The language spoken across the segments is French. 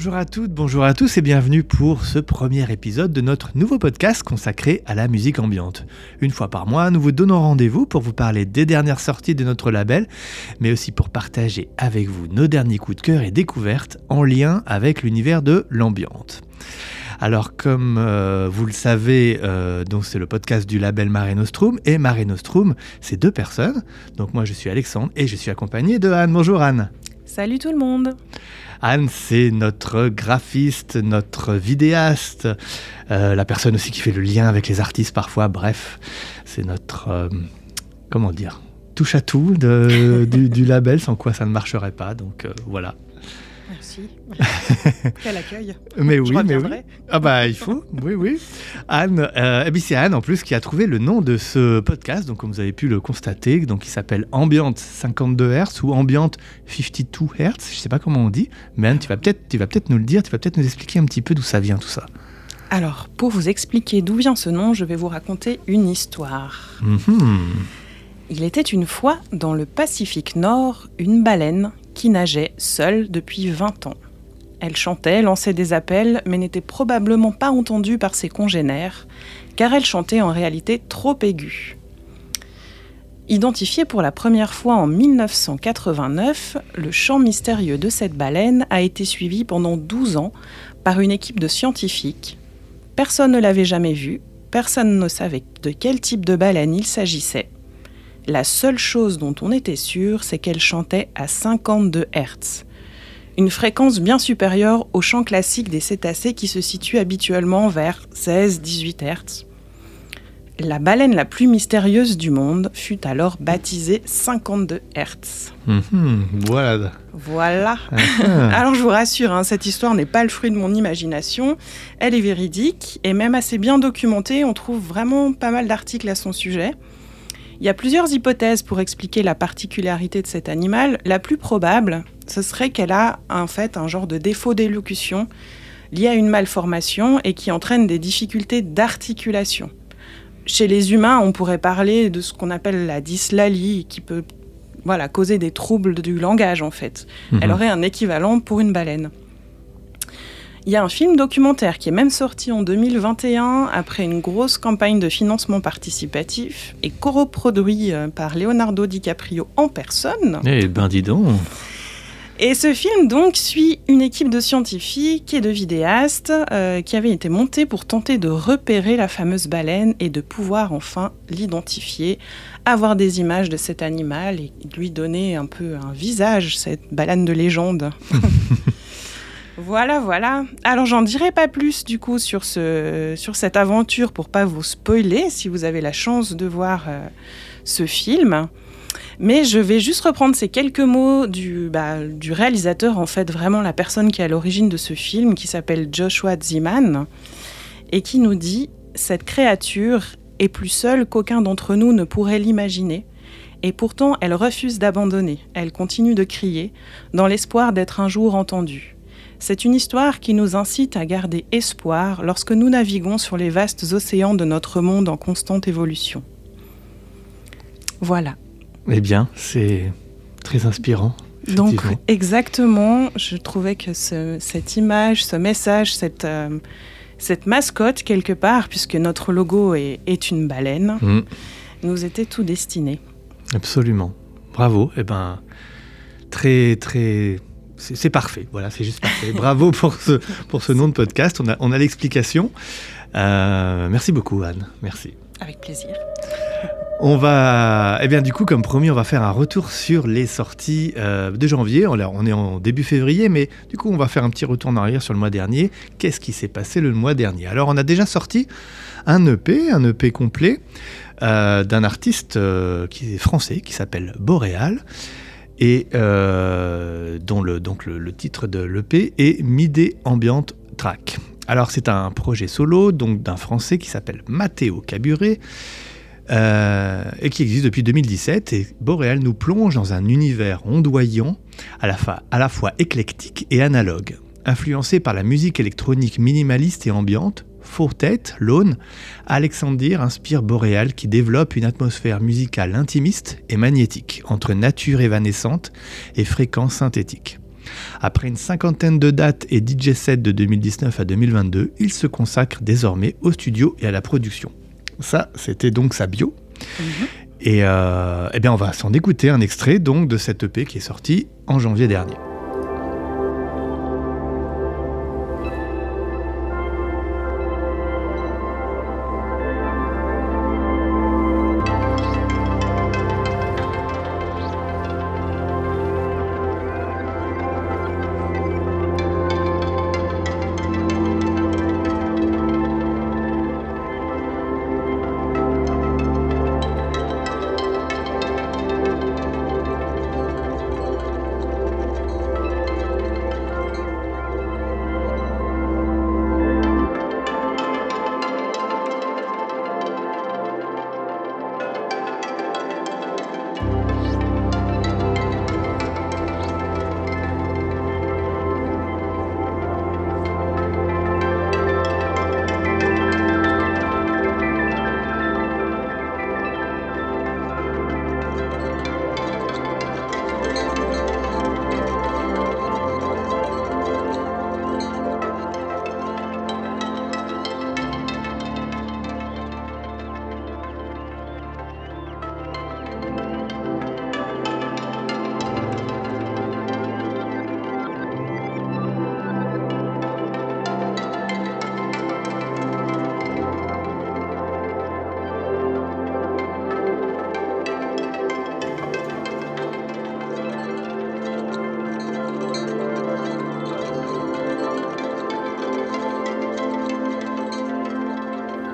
Bonjour à toutes, bonjour à tous et bienvenue pour ce premier épisode de notre nouveau podcast consacré à la musique ambiante. Une fois par mois, nous vous donnons rendez-vous pour vous parler des dernières sorties de notre label, mais aussi pour partager avec vous nos derniers coups de cœur et découvertes en lien avec l'univers de l'ambiante. Alors comme euh, vous le savez, euh, donc c'est le podcast du label Mare Nostrum et Mare Nostrum, c'est deux personnes. Donc moi je suis Alexandre et je suis accompagné de Anne. Bonjour Anne. Salut tout le monde. Anne, c'est notre graphiste, notre vidéaste, euh, la personne aussi qui fait le lien avec les artistes parfois. Bref, c'est notre, comment dire, touche à tout du, label, sans quoi ça ne marcherait pas. Donc voilà. Merci. Quel accueil. Mais oui, mais oui. Ah bah il faut, oui, oui. Anne, euh, et puis c'est Anne en plus qui a trouvé le nom de ce podcast, donc comme vous avez pu le constater, donc il s'appelle Ambiante 52 Hz ou Ambiante 52 Hz, je sais pas comment on dit, mais Anne, tu vas peut-être, tu vas peut-être nous le dire, tu vas peut-être nous expliquer un petit peu d'où ça vient tout ça. Alors, pour vous expliquer d'où vient ce nom, je vais vous raconter une histoire. Mhm. Il était une fois dans le Pacifique Nord une baleine qui nageait seule depuis 20 ans. Elle chantait, lançait des appels, mais n'était probablement pas entendue par ses congénères, car elle chantait en réalité trop aiguë. Identifié pour la première fois en 1989, le chant mystérieux de cette baleine a été suivi pendant 12 ans par une équipe de scientifiques. Personne ne l'avait jamais vue, personne ne savait de quel type de baleine il s'agissait. La seule chose dont on était sûr, c'est qu'elle chantait à 52 Hz. Une fréquence bien supérieure au chant classique des cétacés qui se situe habituellement vers 16-18 Hz. La baleine la plus mystérieuse du monde fut alors baptisée 52 Hz. Mhm, voilà. Voilà. alors je vous rassure, hein, cette histoire n'est pas le fruit de mon imagination. Elle est véridique et même assez bien documentée. On trouve vraiment pas mal d'articles à son sujet. Il y a plusieurs hypothèses pour expliquer la particularité de cet animal. La plus probable, ce serait qu'elle a en fait un genre de défaut d'élocution lié à une malformation et qui entraîne des difficultés d'articulation. Chez les humains, on pourrait parler de ce qu'on appelle la dyslalie, qui peut voilà, causer des troubles du langage en fait. Elle mhm. aurait un équivalent pour une baleine. Il y a un film documentaire qui est même sorti en 2021 après une grosse campagne de financement participatif et co-produit euh, par Leonardo DiCaprio en personne. Eh ben dis donc et ce film donc suit une équipe de scientifiques et de vidéastes euh, qui avait été montée pour tenter de repérer la fameuse baleine et de pouvoir enfin l'identifier, avoir des images de cet animal et lui donner un peu un visage, cette baleine de légende. Voilà, voilà. Alors j'en dirai pas plus du coup sur, ce, sur cette aventure pour pas vous spoiler si vous avez la chance de voir euh, ce film. Mais je vais juste reprendre ces quelques mots du, bah, du réalisateur, en fait, vraiment la personne qui est à l'origine de ce film, qui s'appelle Joshua Ziman, et qui nous dit Cette créature est plus seule qu'aucun d'entre nous ne pourrait l'imaginer. Et pourtant, elle refuse d'abandonner. Elle continue de crier, dans l'espoir d'être un jour entendue. C'est une histoire qui nous incite à garder espoir lorsque nous naviguons sur les vastes océans de notre monde en constante évolution. Voilà. Eh bien, c'est très inspirant. Donc, exactement, je trouvais que cette image, ce message, cette, euh, cette mascotte, quelque part, puisque notre logo est, une baleine, mm. nous était tout destiné. Absolument. Bravo. Eh ben, très, très c'est parfait, voilà, c'est juste parfait. Bravo pour ce, pour ce nom de podcast, on a, on a l'explication. Euh, merci beaucoup Anne, merci. Avec plaisir. On va, eh bien du coup, comme promis, on va faire un retour sur les sorties euh, de janvier. On, on est en début février, mais du coup, on va faire un petit retour en arrière sur le mois dernier. Qu'est-ce qui s'est passé le mois dernier? Alors, on a déjà sorti un EP, un EP complet euh, d'un artiste qui est français, qui s'appelle Boréal et euh, dont le, titre de l'EP est Midé Ambient Track. Alors c'est un projet solo donc d'un Français qui s'appelle Matteo Caburé euh, et qui existe depuis 2017 et Boréal nous plonge dans un univers ondoyant à la fois éclectique et analogue. Influencé par la musique électronique minimaliste et ambiante, Fortet, Lone, Alexander inspire Boréal qui développe une atmosphère musicale intimiste et magnétique entre nature évanescente et fréquences synthétiques. Après une cinquantaine de dates et DJ sets de 2019 à 2022, il se consacre désormais au studio et à la production. Ça, c'était donc sa bio. Mhm. Et euh, eh bien, on va s'en écouter un extrait donc de cette EP qui est sortie en janvier dernier.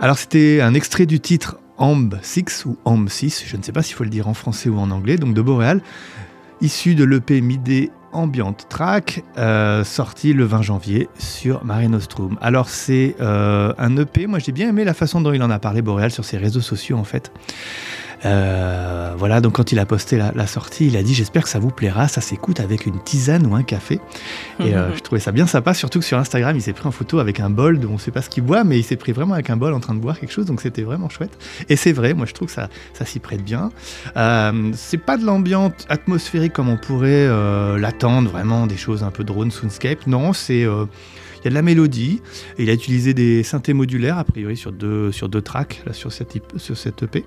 Alors c'était un extrait du titre Amb 6 ou Amb 6, je ne sais pas s'il faut le dire en français ou en anglais, donc de Boréal, issu de l'EP Midé Ambient Track, euh, sorti le 20 janvier sur Mare Nostrum. Alors c'est euh, un EP, moi j'ai bien aimé la façon dont il en a parlé Boréal sur ses réseaux sociaux en fait. Euh, voilà, donc quand il a posté la, sortie, il a dit J'espère que ça vous plaira, ça s'écoute avec une tisane ou un café. Et euh, je trouvais ça bien sympa, surtout que sur Instagram, il s'est pris en photo avec un bol dont on ne sait pas ce qu'il boit, mais il s'est pris vraiment avec un bol en train de boire quelque chose, donc c'était vraiment chouette. Et c'est vrai, moi je trouve que ça, ça s'y prête bien. Euh, c'est pas de l'ambiance atmosphérique comme on pourrait l'attendre, vraiment des choses un peu drone, soundscape. Non, c'est y a de la mélodie. Il a utilisé des synthés modulaires, a priori, sur deux, sur deux tracks, sur cette, EP.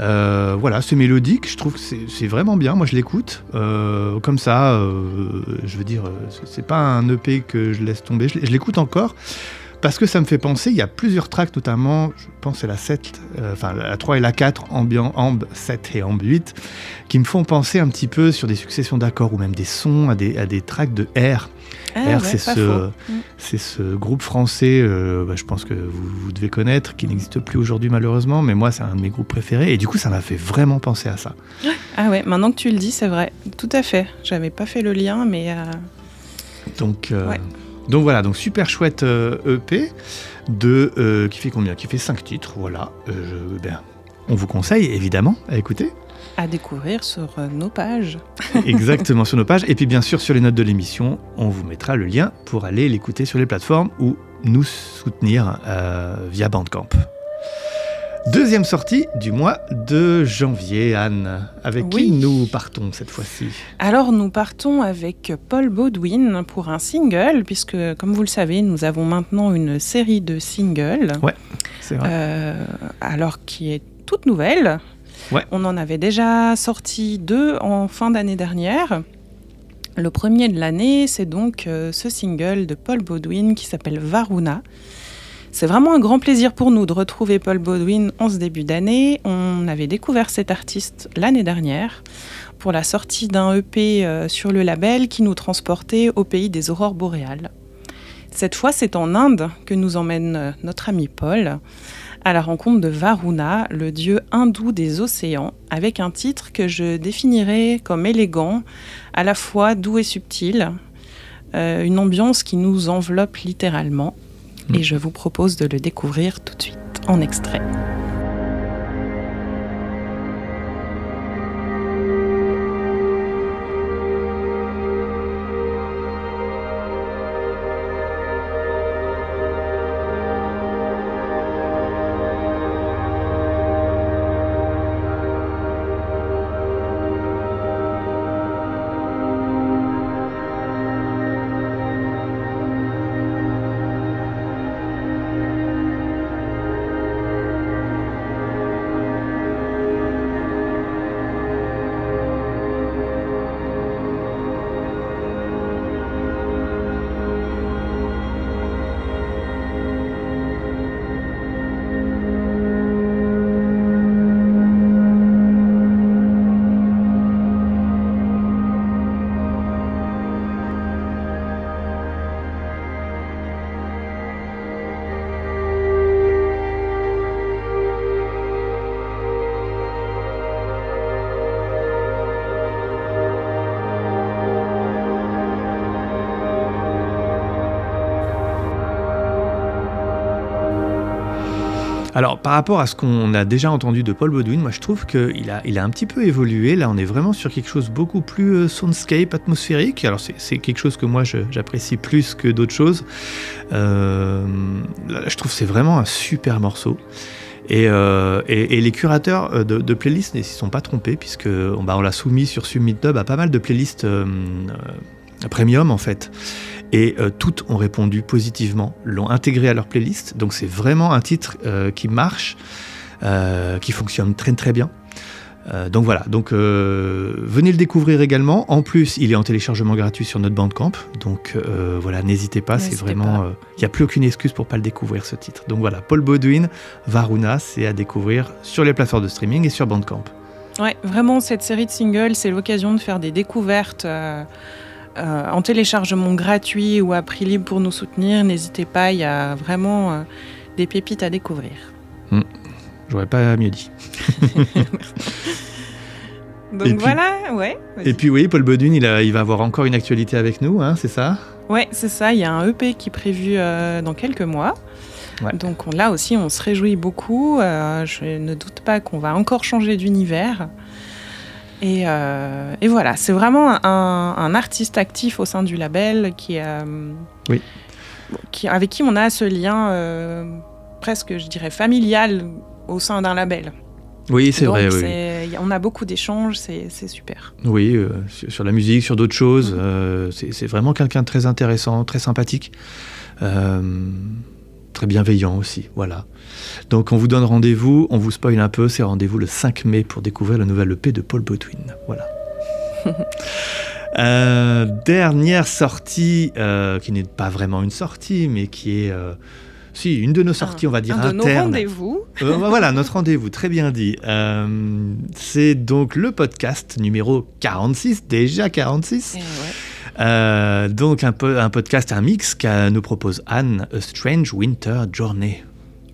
Euh, voilà, c'est mélodique, je trouve que c'est vraiment bien. Moi, je l'écoute. Euh, comme ça, euh, je veux dire, c'est pas un EP que je laisse tomber. Je, l'écoute encore. Parce que ça me fait penser, il y a plusieurs tracks, notamment, je pense la 7, enfin la 3 et la 4, Ambient, Amb 7 et Amb 8, qui me font penser un petit peu sur des successions d'accords ou même des sons à des, à des tracks de R. Ah c'est ce, mm. c'est ce groupe français, euh, bah, je pense que vous, devez connaître, qui n'existe plus aujourd'hui malheureusement, mais moi c'est un de mes groupes préférés et du coup ça m'a fait vraiment penser à ça. Ah ouais, maintenant que tu le dis, c'est vrai, tout à fait. J'avais pas fait le lien, mais. Euh, donc, euh, donc voilà, donc super chouette EP e de qui fait combien? Qui fait 5 titres, voilà. Ben, on vous conseille évidemment à écouter à découvrir sur euh, nos pages. Exactement, sur nos pages. Et puis bien sûr, sur les notes de l'émission, on vous mettra le lien pour aller l'écouter sur les plateformes ou nous soutenir euh, via Bandcamp. Deuxième sortie du mois de janvier, Anne. Avec qui nous partons cette fois-ci? Alors nous partons avec Paul Baudouin pour un single, puisque comme vous le savez, nous avons maintenant une série de singles. Ouais, c'est vrai. Euh, alors qui est toute nouvelle. On en avait déjà sorti deux en fin d'année dernière. Le premier de l'année, c'est donc euh, ce single de Paul Baudouin qui s'appelle Varuna. C'est vraiment un grand plaisir pour nous de retrouver Paul Baudouin en ce début d'année. On avait découvert cet artiste l'année dernière pour la sortie d'un EP euh, sur le label qui nous transportait au pays des aurores boréales. Cette fois, c'est en Inde que nous emmène euh, notre ami Paul à la rencontre de Varuna, le dieu hindou des océans, avec un titre que je définirais comme élégant, à la fois doux et subtil, euh, une ambiance qui nous enveloppe littéralement. Et mm. je vous propose de le découvrir tout de suite en extrait. Alors, par rapport à ce qu'on a déjà entendu de Paul Baudouin, moi je trouve qu'il a, il a un petit peu évolué. Là, on est vraiment sur quelque chose beaucoup plus euh, soundscape, atmosphérique. Alors, c'est quelque chose que moi j'apprécie plus que d'autres choses. Euh, je trouve c'est vraiment un super morceau. Et, euh, les curateurs de, playlists ne s'y sont pas trompés, puisque bah, on l'a soumis sur Submit à pas mal de playlists premium en fait et euh, toutes ont répondu positivement, l'ont intégré à leur playlist. Donc c'est vraiment un titre euh, qui marche, euh, qui fonctionne très très bien. donc voilà, donc venez le découvrir également. En plus, il est en téléchargement gratuit sur notre Bandcamp. Donc voilà, n'hésitez pas, c'est vraiment. Il n'y a plus aucune excuse pour pas le découvrir ce titre. Donc voilà, Paul Baudouin, Varuna, c'est à découvrir sur les plateformes de streaming et sur Bandcamp. Ouais, vraiment, cette série de singles, c'est l'occasion de faire des découvertes. Euh, en téléchargement gratuit ou à prix libre pour nous soutenir. N'hésitez pas, il y a vraiment euh, des pépites à découvrir. Hmm. J'aurais pas mieux dit. Donc voilà, ouais. Et puis oui, Paul Bodun, il, il, va avoir encore une actualité avec nous, hein, c'est ça? Ouais, c'est ça. Il y a un EP qui est prévu euh, dans quelques mois. Donc là aussi, on se réjouit beaucoup. je ne doute pas qu'on va encore changer d'univers. Euh, et, voilà, c'est vraiment un, artiste actif au sein du label qui, euh, oui. qui, avec qui on a ce lien euh, presque, je dirais, familial au sein d'un label. Oui, c'est vrai. On a beaucoup d'échanges, c'est super. Oui, sur, la musique, sur d'autres choses. Mm-hmm. c'est vraiment quelqu'un de très intéressant, très sympathique très bienveillant aussi. Voilà. Donc on vous donne rendez-vous, on vous spoil un peu, c'est rendez-vous le 5 mai pour découvrir la nouvelle EP de Paul Baudouin. Voilà. Euh, dernière sortie, euh, qui n'est pas vraiment une sortie, mais qui est... Euh, si, une de nos sorties, on va dire un de nos rendez-vous. voilà, notre rendez-vous, très bien dit. c'est donc le podcast numéro 46, déjà 46. ouais. Euh, donc un, peu, un podcast, un mix que nous propose Anne, A Strange Winter Journey.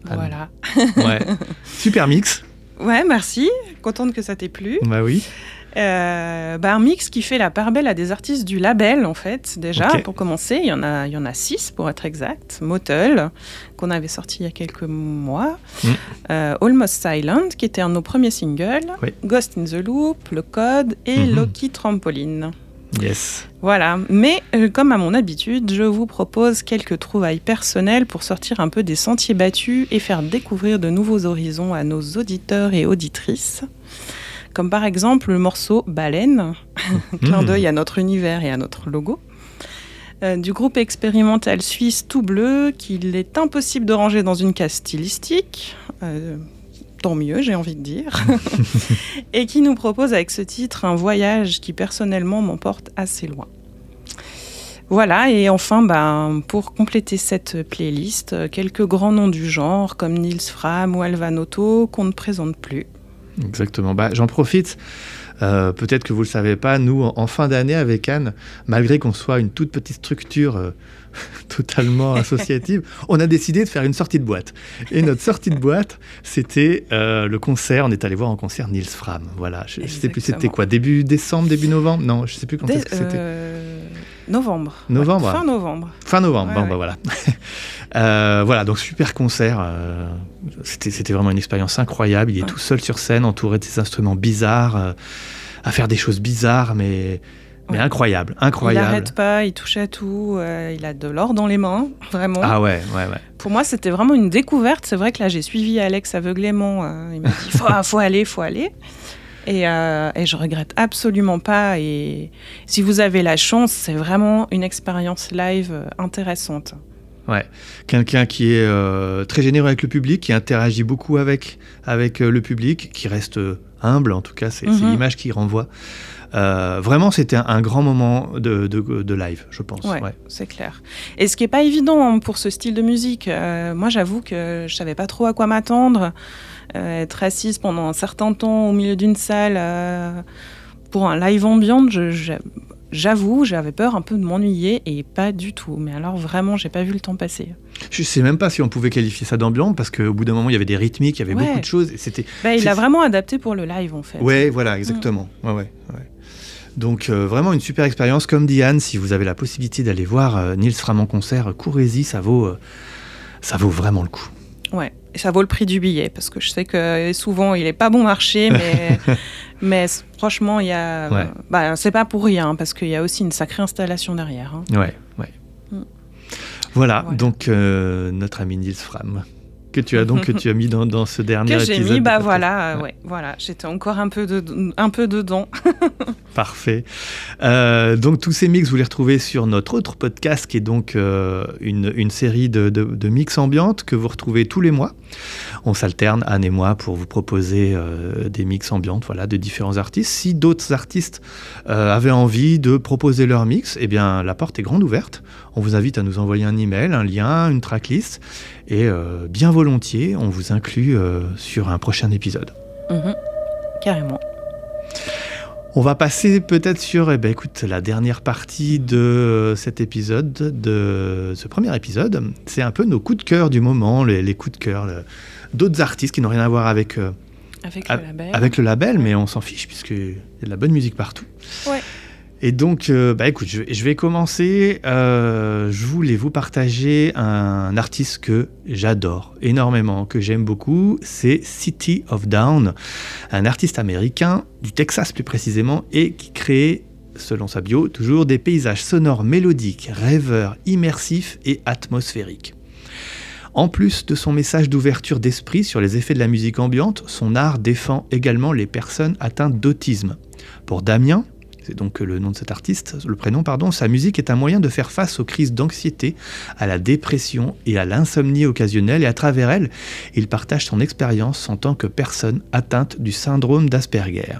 Voilà. Ouais. Super mix. Ouais, merci. Contente que ça t'ait plu. Bah oui. Euh, bah un mix qui fait la part belle à des artistes du label en fait déjà pour commencer il y en a il y en a six pour être exact Motel qu'on avait sorti il y a quelques mois mm. euh, Almost Silent qui était un de nos premiers singles Ghost in the Loop Le Code et mm-hmm. Loki Trampoline Yes. Voilà, mais euh, comme à mon habitude, je vous propose quelques trouvailles personnelles pour sortir un peu des sentiers battus et faire découvrir de nouveaux horizons à nos auditeurs et auditrices. Comme par exemple le morceau Baleine, clin hmm. d'œil à notre univers et à notre logo. Euh, du groupe expérimental suisse Tout Bleu, qu'il est impossible de ranger dans une case stylistique. Euh, tant mieux, j'ai envie de dire, et qui nous propose avec ce titre un voyage qui personnellement m'emporte assez loin. Voilà, et enfin, ben, pour compléter cette playlist, quelques grands noms du genre comme Nils Fram ou Alvanoto qu'on ne présente plus. Exactement, bah, j'en profite. Euh, peut-être que vous ne le savez pas, nous, en fin d'année avec Anne, malgré qu'on soit une toute petite structure euh, totalement associative, on a décidé de faire une sortie de boîte. Et notre sortie de boîte, c'était euh, le concert. On est allé voir en concert Nils Fram. Voilà, je ne sais plus c'était quoi, début décembre, début novembre? Non, je ne sais plus quand c'était. Euh, novembre. Novembre. fin novembre. Fin novembre. bon, bah voilà. Euh, voilà, donc super concert. c'était vraiment une expérience incroyable. Il est tout seul sur scène, entouré de ses instruments bizarres, à faire des choses bizarres, mais mais incroyable, incroyable. Il n'arrête pas, il touche à tout, euh, il a de l'or dans les mains, vraiment. Ah ouais, ouais, ouais. Pour moi, c'était vraiment une découverte. C'est vrai que là, j'ai suivi Alex aveuglément. Euh, il m'a dit, faut, faut aller, faut aller. Et, euh, et, je regrette absolument pas. Et si vous avez la chance, c'est vraiment une expérience live intéressante. Ouais, quelqu'un qui est très généreux avec le public, qui interagit beaucoup avec, avec le public, qui reste humble, en tout cas, c'est mhm. l'image qu'il renvoie. Euh, vraiment, c'était un, grand moment de, de, live, je pense. Ouais, c'est clair. Et ce qui n'est pas évident hein, pour ce style de musique, euh, moi j'avoue que je savais pas trop à quoi m'attendre. Euh, être assise pendant un certain temps au milieu d'une salle pour un live ambiante, j'avoue, j'avais peur un peu de m'ennuyer et pas du tout. Mais alors vraiment, j'ai pas vu le temps passer. Je sais même pas si on pouvait qualifier ça d'ambiante parce qu'au bout d'un moment, il y avait des rythmiques, il y avait beaucoup de choses. C'était. Bah, il a vraiment adapté pour le live en fait. Ouais, voilà, exactement. Ouais, ouais, ouais. Donc euh, vraiment une super expérience. Comme Diane, si vous avez la possibilité d'aller voir euh, Nils Fram en concert, courez-y, ça vaut, euh, ça vaut vraiment le coup. Ouais. Et ça vaut le prix du billet, parce que je sais que souvent, il n'est pas bon marché, mais, mais franchement, il y a... Bah, c'est pas pour rien, parce qu'il y a aussi une sacrée installation derrière. Hein. Ouais, ouais. Mm. Voilà, donc euh, notre ami Nils Fram que tu as donc que tu as mis dans, ce dernier que épisode. j'ai mis, bah voilà, ouais. voilà, j'étais encore un peu, de, un peu dedans. Parfait. Euh, donc tous ces mix, vous les retrouvez sur notre autre podcast qui est donc euh, une, une, série de, de, mix ambiantes que vous retrouvez tous les mois. On s'alterne, Anne et moi, pour vous proposer euh, des mix ambiantes voilà, de différents artistes. Si d'autres artistes avaient envie de proposer leur mix, eh bien la porte est grande ouverte. On vous invite à nous envoyer un email, un lien, une tracklist. Et euh, bien volontiers, on vous inclut euh, sur un prochain épisode. Mhm. carrément. On va passer peut-être sur eh ben, écoute, la dernière partie de cet épisode, de ce premier épisode. C'est un peu nos coups de cœur du moment, les, coups de cœur d'autres artistes qui n'ont rien à voir avec, euh, avec, le label. avec le label, mais on s'en fiche puisqu'il y a de la bonne musique partout. Ouais. Et donc, euh, bah écoute, je, vais commencer. Euh, je voulais vous partager un artiste que j'adore énormément, que j'aime beaucoup. C'est City of Down, un artiste américain du Texas plus précisément, et qui crée, selon sa bio, toujours des paysages sonores mélodiques, rêveurs, immersifs et atmosphériques. En plus de son message d'ouverture d'esprit sur les effets de la musique ambiante, son art défend également les personnes atteintes d'autisme. Pour Damien, c'est donc le nom de cet artiste, le prénom, pardon, sa musique est un moyen de faire face aux crises d'anxiété, à la dépression et à l'insomnie occasionnelle, et à travers elle, il partage son expérience en tant que personne atteinte du syndrome d'Asperger.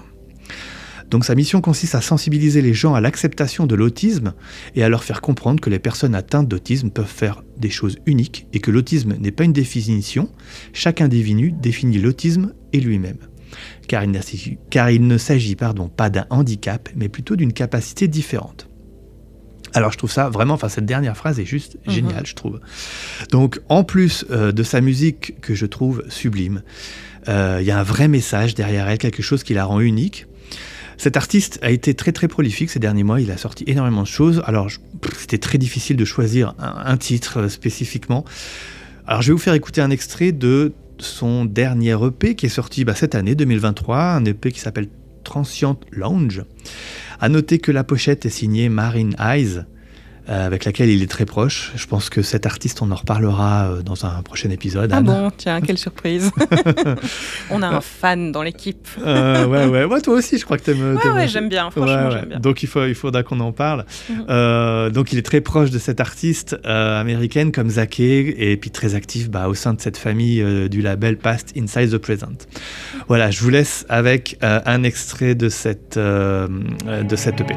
Donc sa mission consiste à sensibiliser les gens à l'acceptation de l'autisme et à leur faire comprendre que les personnes atteintes d'autisme peuvent faire des choses uniques et que l'autisme n'est pas une définition, chaque individu définit l'autisme et lui-même car il ne s'agit pardon, pas d'un handicap, mais plutôt d'une capacité différente. Alors je trouve ça vraiment, enfin cette dernière phrase est juste mhm. géniale, je trouve. Donc en plus euh, de sa musique que je trouve sublime, euh, il y a un vrai message derrière elle, quelque chose qui la rend unique. Cet artiste a été très très prolifique ces derniers mois, il a sorti énormément de choses. Alors c'était très difficile de choisir un titre euh, spécifiquement. Alors je vais vous faire écouter un extrait de son dernier EP qui est sorti bah, cette année 2023, un EP qui s'appelle Transient Lounge. À noter que la pochette est signée Marine Eyes, avec laquelle il est très proche. Je pense que cet artiste, on en reparlera euh, dans un prochain épisode. Ah bon, tiens, quelle surprise. on a un fan dans l'équipe. euh, ouais, ouais, ouais, toi aussi, je crois que t'aimes. Ouais, ouais, j'aime bien, franchement, j'aime bien. Donc il, faut, il faudra qu'on en parle. Mhm. euh, donc il est très proche de cette artiste euh, américaine comme Zaké, et puis très actif bah, au sein de cette famille du label Past Inside the Present. Voilà, je vous laisse avec un extrait de cette, de cette EP.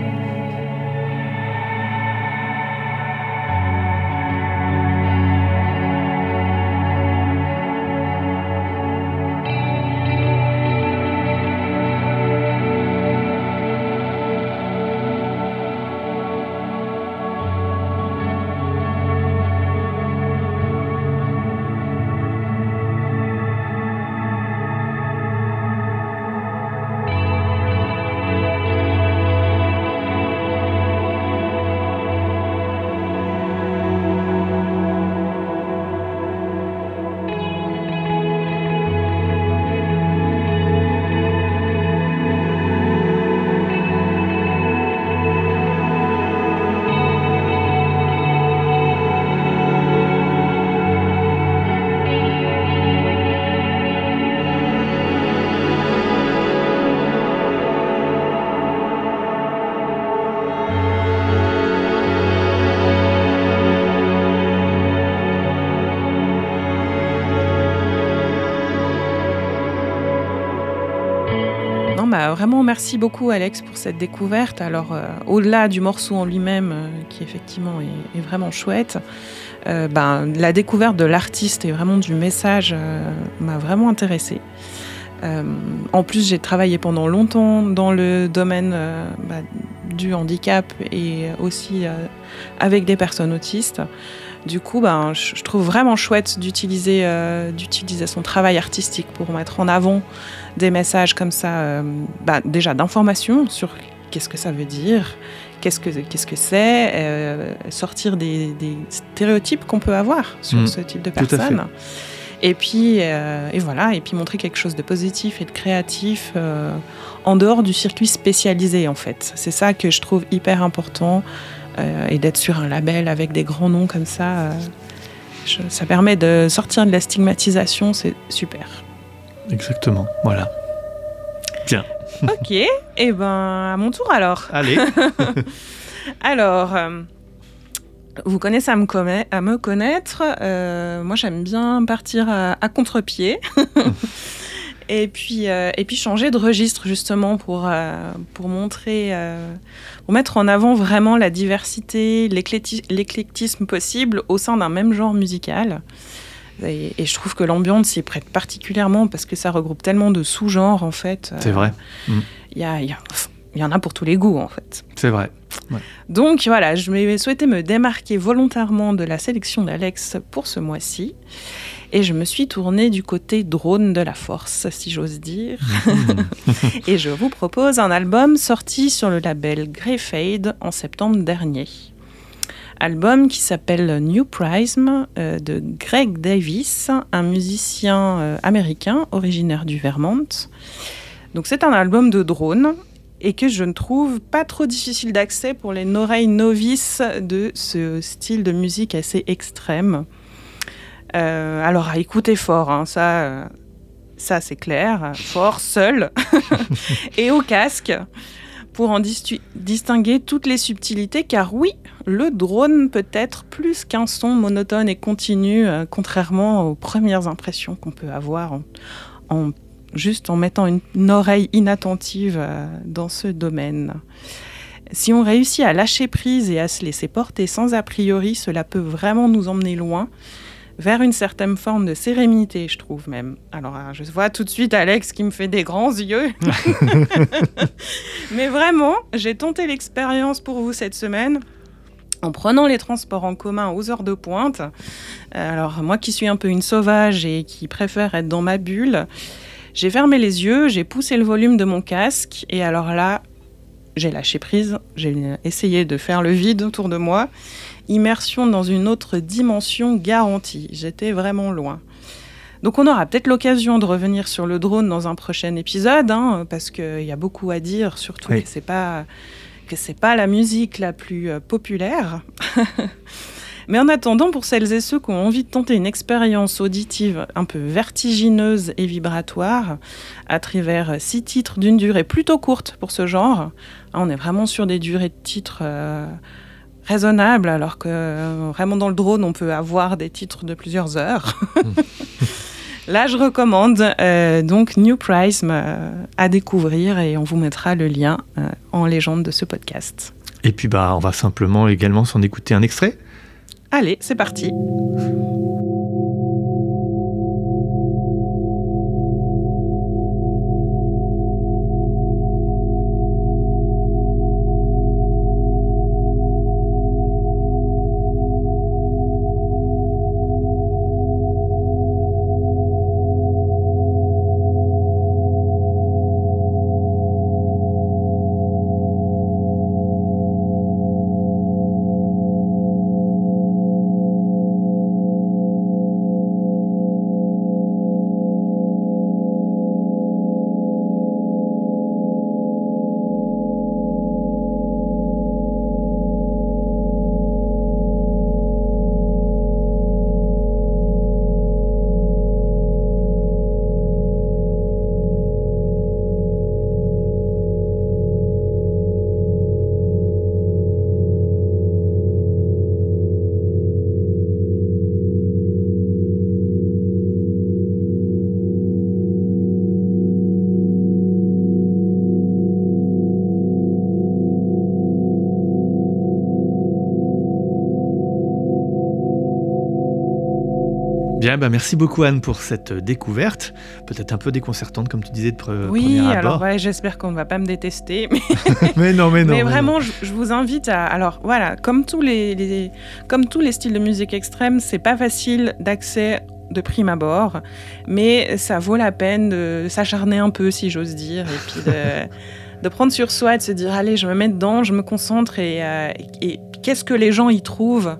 Vraiment merci beaucoup Alex pour cette découverte. Alors euh, au-delà du morceau en lui-même, euh, qui effectivement est, vraiment chouette, euh, ben, la découverte de l'artiste et vraiment du message m'a vraiment intéressée. en plus, j'ai travaillé pendant longtemps dans le domaine bah, du handicap et aussi avec des personnes autistes. Du coup, ben, je trouve vraiment chouette d'utiliser d'utiliser son travail artistique pour mettre en avant des messages comme ça, euh, bah, déjà d'information sur qu'est-ce que ça veut dire, qu'est-ce que qu'est-ce que c'est, euh, sortir des, stéréotypes qu'on peut avoir sur mm. ce type de personnes. Et puis, et voilà, et puis montrer quelque chose de positif et de créatif en dehors du circuit spécialisé en fait. C'est ça que je trouve hyper important et d'être sur un label avec des grands noms comme ça. ça permet de sortir de la stigmatisation, c'est super. Exactement, voilà. Tiens. ok, et eh ben à mon tour alors. Allez. alors, euh, vous connaissez à me, à me connaître. Euh, moi, j'aime bien partir à, contre-pied. et puis, euh, et puis changer de registre justement pour, pour montrer, pour mettre en avant vraiment la diversité, l'éclectisme possible au sein d'un même genre musical. Et, je trouve que l'ambiance s'y prête particulièrement parce que ça regroupe tellement de sous-genres en fait. C'est vrai. Mm. Il y, y, en a pour tous les goûts en fait. C'est vrai. Donc voilà, je m'ai souhaité me démarquer volontairement de la sélection d'Alex pour ce mois-ci. Et je me suis tournée du côté drone de la force, si j'ose dire. et je vous propose un album sorti sur le label Grey Fade en septembre dernier album qui s'appelle New Prism euh, de Greg Davis, un musicien euh, américain originaire du Vermont. Donc c'est un album de drone et que je ne trouve pas trop difficile d'accès pour les oreilles novices de ce style de musique assez extrême. Euh, alors à écouter fort, hein, ça, ça c'est clair, fort, seul et au casque pour en distinguer toutes les subtilités, car oui, le drone peut être plus qu'un son monotone et continu, euh, contrairement aux premières impressions qu'on peut avoir en, juste en mettant une, oreille inattentive euh, dans ce domaine. Si on réussit à lâcher prise et à se laisser porter sans a priori, cela peut vraiment nous emmener loin vers une certaine forme de sérénité, je trouve même. Alors, euh, je vois tout de suite Alex qui me fait des grands yeux. Mais vraiment, j'ai tenté l'expérience pour vous cette semaine en prenant les transports en commun aux heures de pointe. Euh, alors, moi qui suis un peu une sauvage et qui préfère être dans ma bulle, j'ai fermé les yeux, j'ai poussé le volume de mon casque et alors là, j'ai lâché prise, j'ai essayé de faire le vide autour de moi immersion dans une autre dimension garantie. J'étais vraiment loin. Donc on aura peut-être l'occasion de revenir sur le drone dans un prochain épisode, hein, parce qu'il y a beaucoup à dire, surtout que c'est pas que c'est pas la musique la plus euh, populaire. Mais en attendant, pour celles et ceux qui ont envie de tenter une expérience auditive un peu vertigineuse et vibratoire, à travers six titres d'une durée plutôt courte pour ce genre, hein, on est vraiment sur des durées de titres euh, raisonnable, alors que euh, vraiment dans le drone, on peut avoir des titres de plusieurs heures. Là, je recommande euh, donc New Prism euh, à découvrir et on vous mettra le lien en légende de ce podcast. Et puis, bah, on va simplement également s'en écouter un extrait. Allez, c'est parti. Bah, merci beaucoup Anne pour cette découverte, peut-être un peu déconcertante comme tu disais de pre oui, alors j'espère qu'on ne va pas me détester. Mais, non, mais non. Mais, vraiment, Je, vous invite à... Alors voilà, comme tous les, comme tous les styles de musique extrême, c'est pas facile d'accès de prime abord, mais ça vaut la peine de s'acharner un peu, si j'ose dire, et puis de, de, prendre sur soi et de se dire, allez, je me mets dedans, je me concentre, et, euh, et qu'est-ce que les gens y trouvent?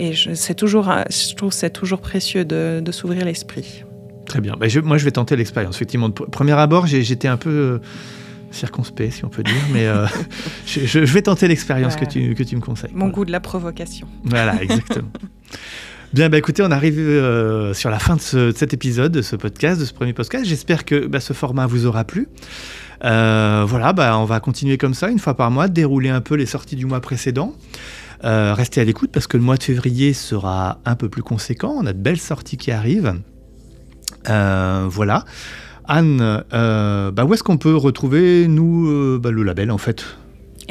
Et je, toujours, je trouve c'est toujours précieux de, s'ouvrir l'esprit. Très bien. Bah, moi, je vais tenter l'expérience. Effectivement, de premier abord, j'étais un peu circonspect, si on peut dire, mais je, vais tenter l'expérience que, tu, que tu me conseilles. Mon goût de la provocation. Voilà, exactement. Bien, bah, écoutez, on arrive euh, sur la fin de, cet épisode, de ce podcast, de ce premier podcast. J'espère que bah, ce format vous aura plu. Euh, voilà, bah, on va continuer comme ça, une fois par mois, dérouler un peu les sorties du mois précédent. Euh, restez à l'écoute parce que le mois de février sera un peu plus conséquent. On a de belles sorties qui arrivent. voilà. Anne, bah, où est-ce qu'on peut retrouver, nous, le label, en fait?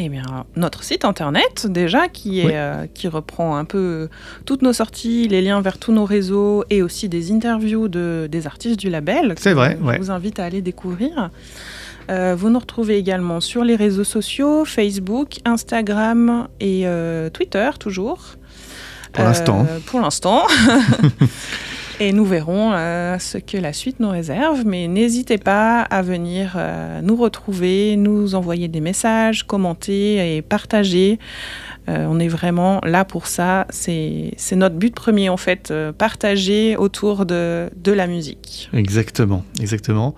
Eh bien, notre site internet, déjà, qui, est, euh, qui reprend un peu toutes nos sorties, les liens vers tous nos réseaux et aussi des interviews de, des artistes du label. C'est vrai, Je vous invite à aller découvrir. Euh, vous nous retrouvez également sur les réseaux sociaux, Facebook, Instagram et euh, Twitter, toujours. Pour l'instant. Pour l'instant. Et nous verrons euh, ce que la suite nous réserve. Mais n'hésitez pas à venir euh, nous retrouver, nous envoyer des messages, commenter et partager. Euh, on est vraiment là pour ça. C'est notre but premier, en fait, partager autour de, de, la musique. Exactement, exactement.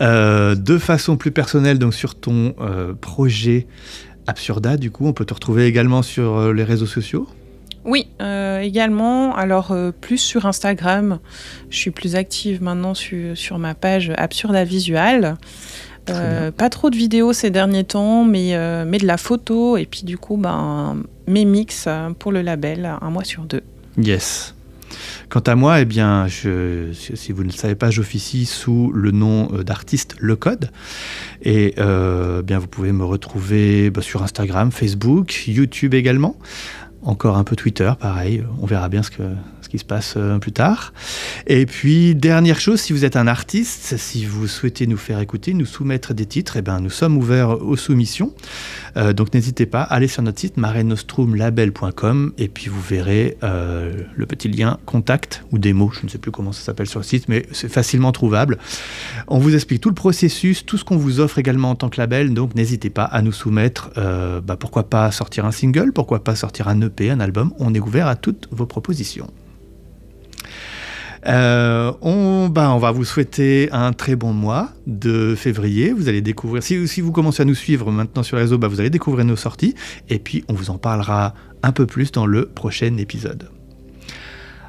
de façon plus personnelle, donc sur ton projet Absurda, du coup, on peut te retrouver également sur les réseaux sociaux? Oui, euh, également. Alors, euh, plus sur Instagram. Je suis plus active maintenant sur, ma page Absurda Visual. Euh, pas trop de vidéos ces derniers temps, mais, mais de la photo. Et puis, du coup, ben, mes mix pour le label, un mois sur deux. Yes. Quant à moi, eh bien, je, si vous ne le savez pas, j'officie sous le nom d'artiste Le Code. Et bien, vous pouvez me retrouver bah, sur Instagram, Facebook, YouTube également. Encore un peu Twitter, pareil, on verra bien ce, que, qui se passe euh, plus tard. Et puis, dernière chose, si vous êtes un artiste, si vous souhaitez nous faire écouter, nous soumettre des titres, eh ben, nous sommes ouverts aux soumissions. Euh, donc n'hésitez pas, allez sur notre site marenostrumlabel.com et puis vous verrez euh, le petit lien contact ou démo, je ne sais plus comment ça s'appelle sur le site, mais c'est facilement trouvable. On vous explique tout le processus, tout ce qu'on vous offre également en tant que label, donc n'hésitez pas à nous soumettre, bah, pourquoi pas sortir un single, pourquoi pas sortir un EP un album, on est ouvert à toutes vos propositions. Euh, on, ben, on va vous souhaiter un très bon mois de février. Vous allez découvrir, si, si vous commencez à nous suivre maintenant sur les réseaux, ben, vous allez découvrir nos sorties. Et puis, on vous en parlera un peu plus dans le prochain épisode.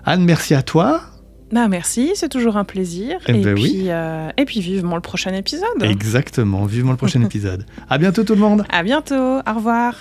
Anne, merci à toi. Ben, merci, c'est toujours un plaisir. Eh et, ben puis, euh, et puis, vivement le prochain épisode. Exactement, vivement le prochain épisode. À bientôt tout le monde. À bientôt, au revoir.